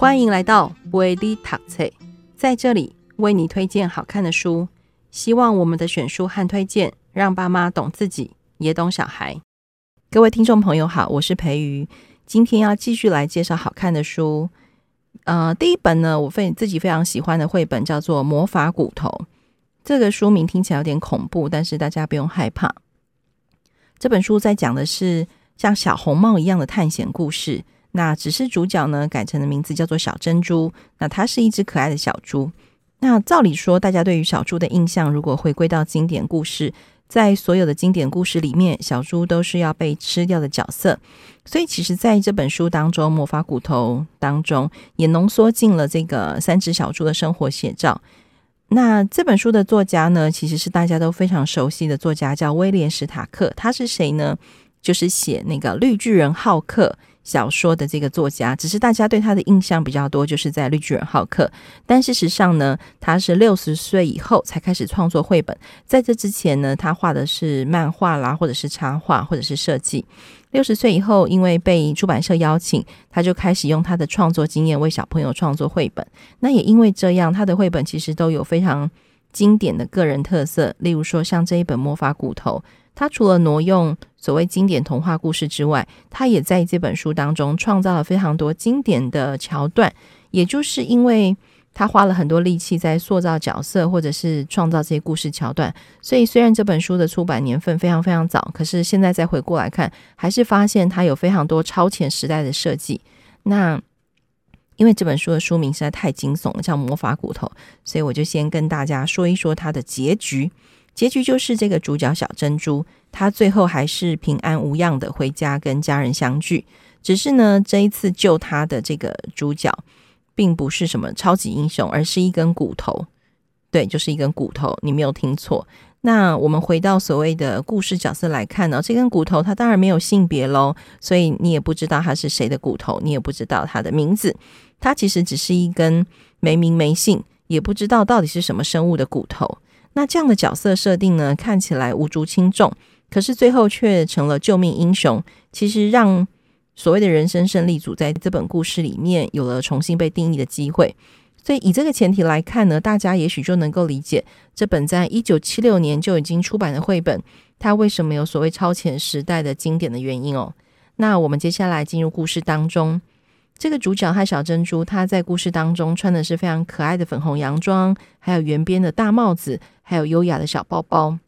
欢迎来到维力塔翠，在这里为你推荐好看的书。希望我们的选书和推荐，让爸妈懂自己，也懂小孩。各位听众朋友好，我是培瑜，今天要继续来介绍好看的书。呃，第一本呢，我非自己非常喜欢的绘本叫做《魔法骨头》。这个书名听起来有点恐怖，但是大家不用害怕。这本书在讲的是像小红帽一样的探险故事。那只是主角呢，改成的名字叫做小珍珠。那它是一只可爱的小猪。那照理说，大家对于小猪的印象，如果回归到经典故事，在所有的经典故事里面，小猪都是要被吃掉的角色。所以，其实在这本书当中，《魔法骨头》当中也浓缩进了这个三只小猪的生活写照。那这本书的作家呢，其实是大家都非常熟悉的作家，叫威廉·史塔克。他是谁呢？就是写那个《绿巨人浩克》小说的这个作家，只是大家对他的印象比较多，就是在《绿巨人浩克》。但事实上呢，他是六十岁以后才开始创作绘本。在这之前呢，他画的是漫画啦，或者是插画，或者是设计。六十岁以后，因为被出版社邀请，他就开始用他的创作经验为小朋友创作绘本。那也因为这样，他的绘本其实都有非常经典的个人特色。例如说，像这一本《魔法骨头》。他除了挪用所谓经典童话故事之外，他也在这本书当中创造了非常多经典的桥段。也就是因为他花了很多力气在塑造角色，或者是创造这些故事桥段，所以虽然这本书的出版年份非常非常早，可是现在再回过来看，还是发现他有非常多超前时代的设计。那因为这本书的书名实在太惊悚了，叫《魔法骨头》，所以我就先跟大家说一说它的结局。结局就是这个主角小珍珠，他最后还是平安无恙的回家跟家人相聚。只是呢，这一次救他的这个主角，并不是什么超级英雄，而是一根骨头。对，就是一根骨头，你没有听错。那我们回到所谓的故事角色来看呢，这根骨头它当然没有性别喽，所以你也不知道它是谁的骨头，你也不知道它的名字。它其实只是一根没名没姓，也不知道到底是什么生物的骨头。那这样的角色设定呢，看起来无足轻重，可是最后却成了救命英雄。其实让所谓的人生胜利组在这本故事里面有了重新被定义的机会。所以以这个前提来看呢，大家也许就能够理解这本在一九七六年就已经出版的绘本，它为什么有所谓超前时代的经典的原因哦。那我们接下来进入故事当中。这个主角和小珍珠，他在故事当中穿的是非常可爱的粉红洋装，还有圆边的大帽子，还有优雅的小包包。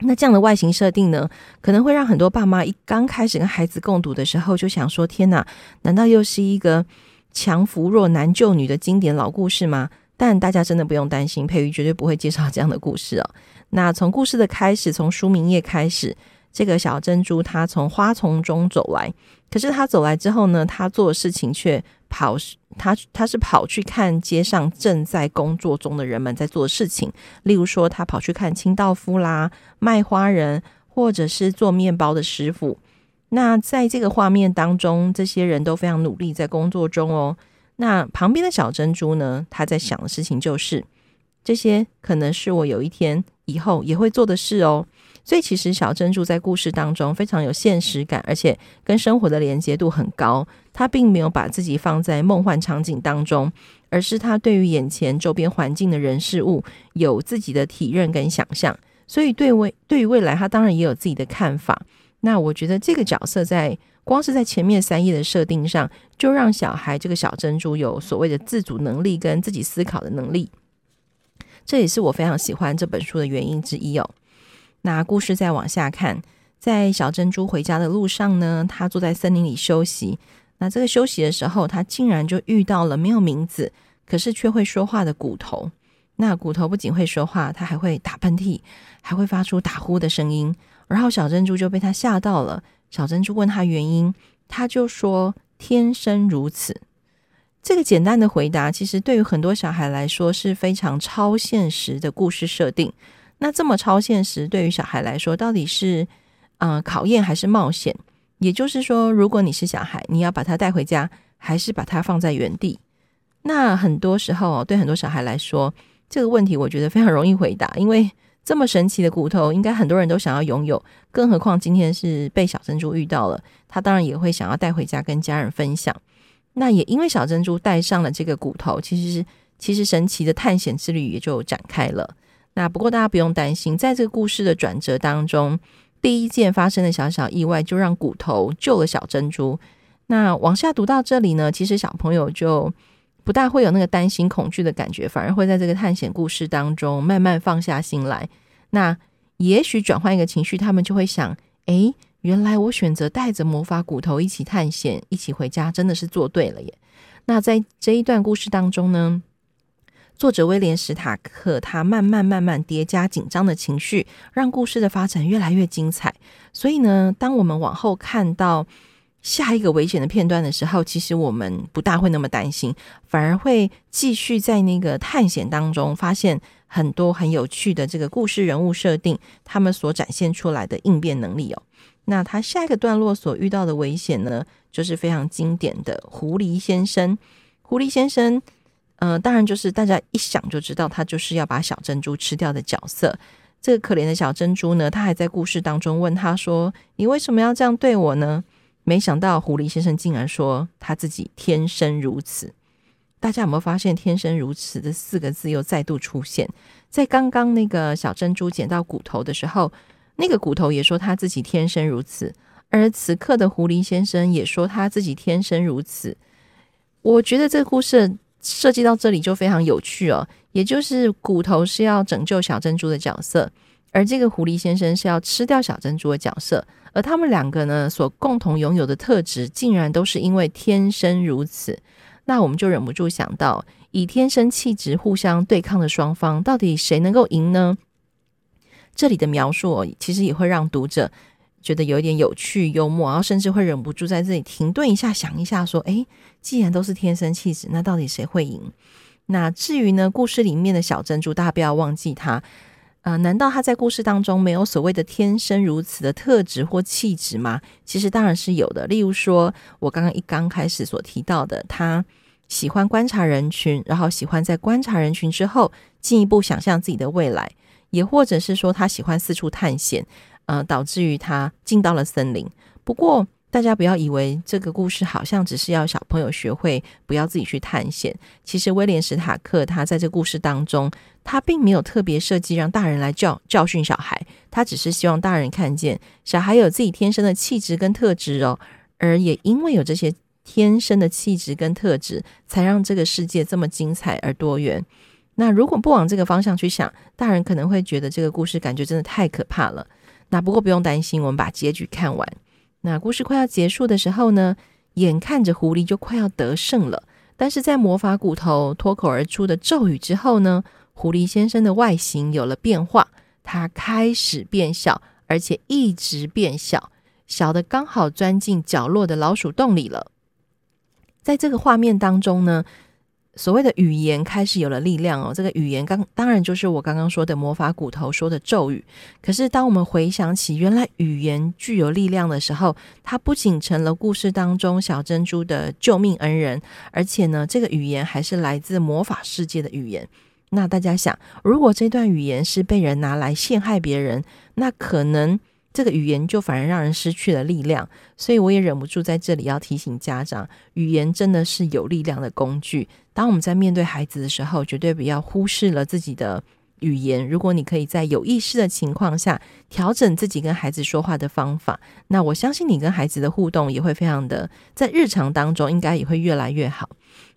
那这样的外形设定呢，可能会让很多爸妈一刚开始跟孩子共读的时候，就想说：天哪，难道又是一个强扶弱难救女的经典老故事吗？但大家真的不用担心，佩瑜绝对不会介绍这样的故事哦。那从故事的开始，从书名页开始。这个小珍珠，她从花丛中走来，可是她走来之后呢，她做的事情却跑，他他是跑去看街上正在工作中的人们在做的事情，例如说，他跑去看清道夫啦、卖花人，或者是做面包的师傅。那在这个画面当中，这些人都非常努力在工作中哦。那旁边的小珍珠呢，他在想的事情就是，这些可能是我有一天以后也会做的事哦。所以，其实小珍珠在故事当中非常有现实感，而且跟生活的连接度很高。他并没有把自己放在梦幻场景当中，而是他对于眼前周边环境的人事物有自己的体认跟想象。所以，对未对于未来，他当然也有自己的看法。那我觉得这个角色在光是在前面三页的设定上，就让小孩这个小珍珠有所谓的自主能力跟自己思考的能力。这也是我非常喜欢这本书的原因之一哦。那故事再往下看，在小珍珠回家的路上呢，他坐在森林里休息。那这个休息的时候，他竟然就遇到了没有名字，可是却会说话的骨头。那骨头不仅会说话，他还会打喷嚏，还会发出打呼的声音。然后小珍珠就被他吓到了。小珍珠问他原因，他就说天生如此。这个简单的回答，其实对于很多小孩来说是非常超现实的故事设定。那这么超现实，对于小孩来说，到底是呃考验还是冒险？也就是说，如果你是小孩，你要把他带回家，还是把他放在原地？那很多时候，对很多小孩来说，这个问题我觉得非常容易回答，因为这么神奇的骨头，应该很多人都想要拥有。更何况今天是被小珍珠遇到了，他当然也会想要带回家跟家人分享。那也因为小珍珠带上了这个骨头，其实其实神奇的探险之旅也就展开了。那不过大家不用担心，在这个故事的转折当中，第一件发生的小小意外就让骨头救了小珍珠。那往下读到这里呢，其实小朋友就不大会有那个担心恐惧的感觉，反而会在这个探险故事当中慢慢放下心来。那也许转换一个情绪，他们就会想：诶，原来我选择带着魔法骨头一起探险，一起回家，真的是做对了耶。那在这一段故事当中呢，作者威廉·史塔克他慢慢慢慢叠加紧张的情绪，让故事的发展越来越精彩。所以呢，当我们往后看到下一个危险的片段的时候，其实我们不大会那么担心，反而会继续在那个探险当中发现很多很有趣的这个故事人物设定，他们所展现出来的应变能力哦。那他下一个段落所遇到的危险呢，就是非常经典的狐狸先生。狐狸先生，呃，当然就是大家一想就知道，他就是要把小珍珠吃掉的角色。这个可怜的小珍珠呢，他还在故事当中问他说：“你为什么要这样对我呢？”没想到狐狸先生竟然说他自己天生如此。大家有没有发现“天生如此”这四个字又再度出现在刚刚那个小珍珠捡到骨头的时候，那个骨头也说他自己天生如此，而此刻的狐狸先生也说他自己天生如此。我觉得这个故事设计到这里就非常有趣哦，也就是骨头是要拯救小珍珠的角色，而这个狐狸先生是要吃掉小珍珠的角色。而他们两个呢，所共同拥有的特质，竟然都是因为天生如此。那我们就忍不住想到，以天生气质互相对抗的双方，到底谁能够赢呢？这里的描述其实也会让读者觉得有一点有趣、幽默，然后甚至会忍不住在这里停顿一下，想一下说：诶，既然都是天生气质，那到底谁会赢？那至于呢，故事里面的小珍珠，大家不要忘记它。呃，难道他在故事当中没有所谓的天生如此的特质或气质吗？其实当然是有的。例如说，我刚刚一刚开始所提到的，他喜欢观察人群，然后喜欢在观察人群之后进一步想象自己的未来，也或者是说他喜欢四处探险，呃，导致于他进到了森林。不过，大家不要以为这个故事好像只是要小朋友学会不要自己去探险。其实威廉史塔克他在这故事当中，他并没有特别设计让大人来教教训小孩，他只是希望大人看见小孩有自己天生的气质跟特质哦。而也因为有这些天生的气质跟特质，才让这个世界这么精彩而多元。那如果不往这个方向去想，大人可能会觉得这个故事感觉真的太可怕了。那不过不用担心，我们把结局看完。那故事快要结束的时候呢，眼看着狐狸就快要得胜了，但是在魔法骨头脱口而出的咒语之后呢，狐狸先生的外形有了变化，它开始变小，而且一直变小，小的刚好钻进角落的老鼠洞里了。在这个画面当中呢，所谓的语言开始有了力量哦，这个语言刚当然就是我刚刚说的魔法骨头说的咒语。可是当我们回想起原来语言具有力量的时候，它不仅成了故事当中小珍珠的救命恩人，而且呢，这个语言还是来自魔法世界的语言。那大家想，如果这段语言是被人拿来陷害别人，那可能。这个语言就反而让人失去了力量，所以我也忍不住在这里要提醒家长，语言真的是有力量的工具。当我们在面对孩子的时候，绝对不要忽视了自己的语言。如果你可以在有意识的情况下调整自己跟孩子说话的方法，那我相信你跟孩子的互动也会非常的，在日常当中应该也会越来越好。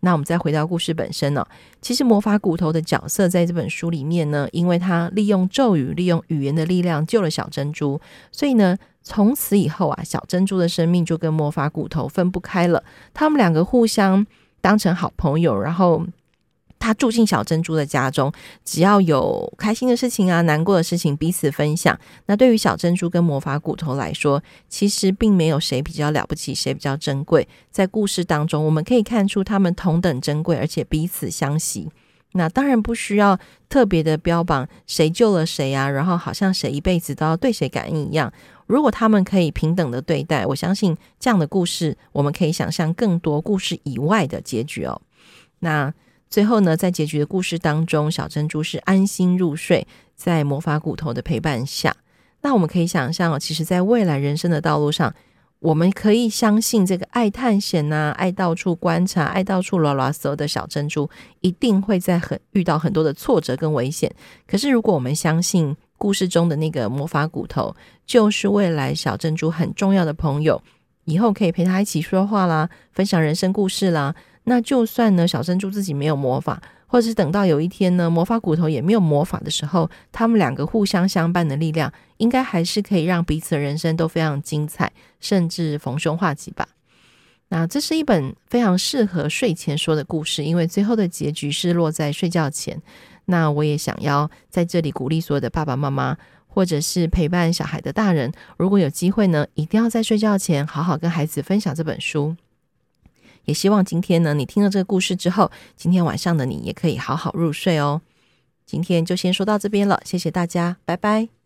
那我们再回到故事本身呢、其实魔法骨头的角色在这本书里面呢，因为他利用咒语、利用语言的力量救了小珍珠，所以呢，从此以后啊，小珍珠的生命就跟魔法骨头分不开了。他们两个互相当成好朋友，然后。他住进小珍珠的家中，只要有开心的事情啊、难过的事情，彼此分享。那对于小珍珠跟魔法骨头来说，其实并没有谁比较了不起，谁比较珍贵。在故事当中，我们可以看出他们同等珍贵，而且彼此相惜。那当然不需要特别的标榜谁救了谁啊，然后好像谁一辈子都要对谁感恩一样。如果他们可以平等的对待，我相信这样的故事，我们可以想象更多故事以外的结局哦。那。最后呢，在结局的故事当中，小珍珠是安心入睡，在魔法骨头的陪伴下。那我们可以想象，其实，在未来人生的道路上，我们可以相信这个爱探险呐、啊、爱到处观察、爱到处拉拉嗦的小珍珠，一定会在很遇到很多的挫折跟危险。可是，如果我们相信故事中的那个魔法骨头，就是未来小珍珠很重要的朋友，以后可以陪他一起说话啦，分享人生故事啦。那就算呢，小珍珠自己没有魔法，或者是等到有一天呢，魔法骨头也没有魔法的时候，他们两个互相相伴的力量，应该还是可以让彼此的人生都非常精彩，甚至逢凶化吉吧。那这是一本非常适合睡前说的故事，因为最后的结局是落在睡觉前。那我也想要在这里鼓励所有的爸爸妈妈，或者是陪伴小孩的大人，如果有机会呢，一定要在睡觉前好好跟孩子分享这本书。也希望今天呢，你听了这个故事之后，今天晚上的你也可以好好入睡哦。今天就先说到这边了，谢谢大家，拜拜。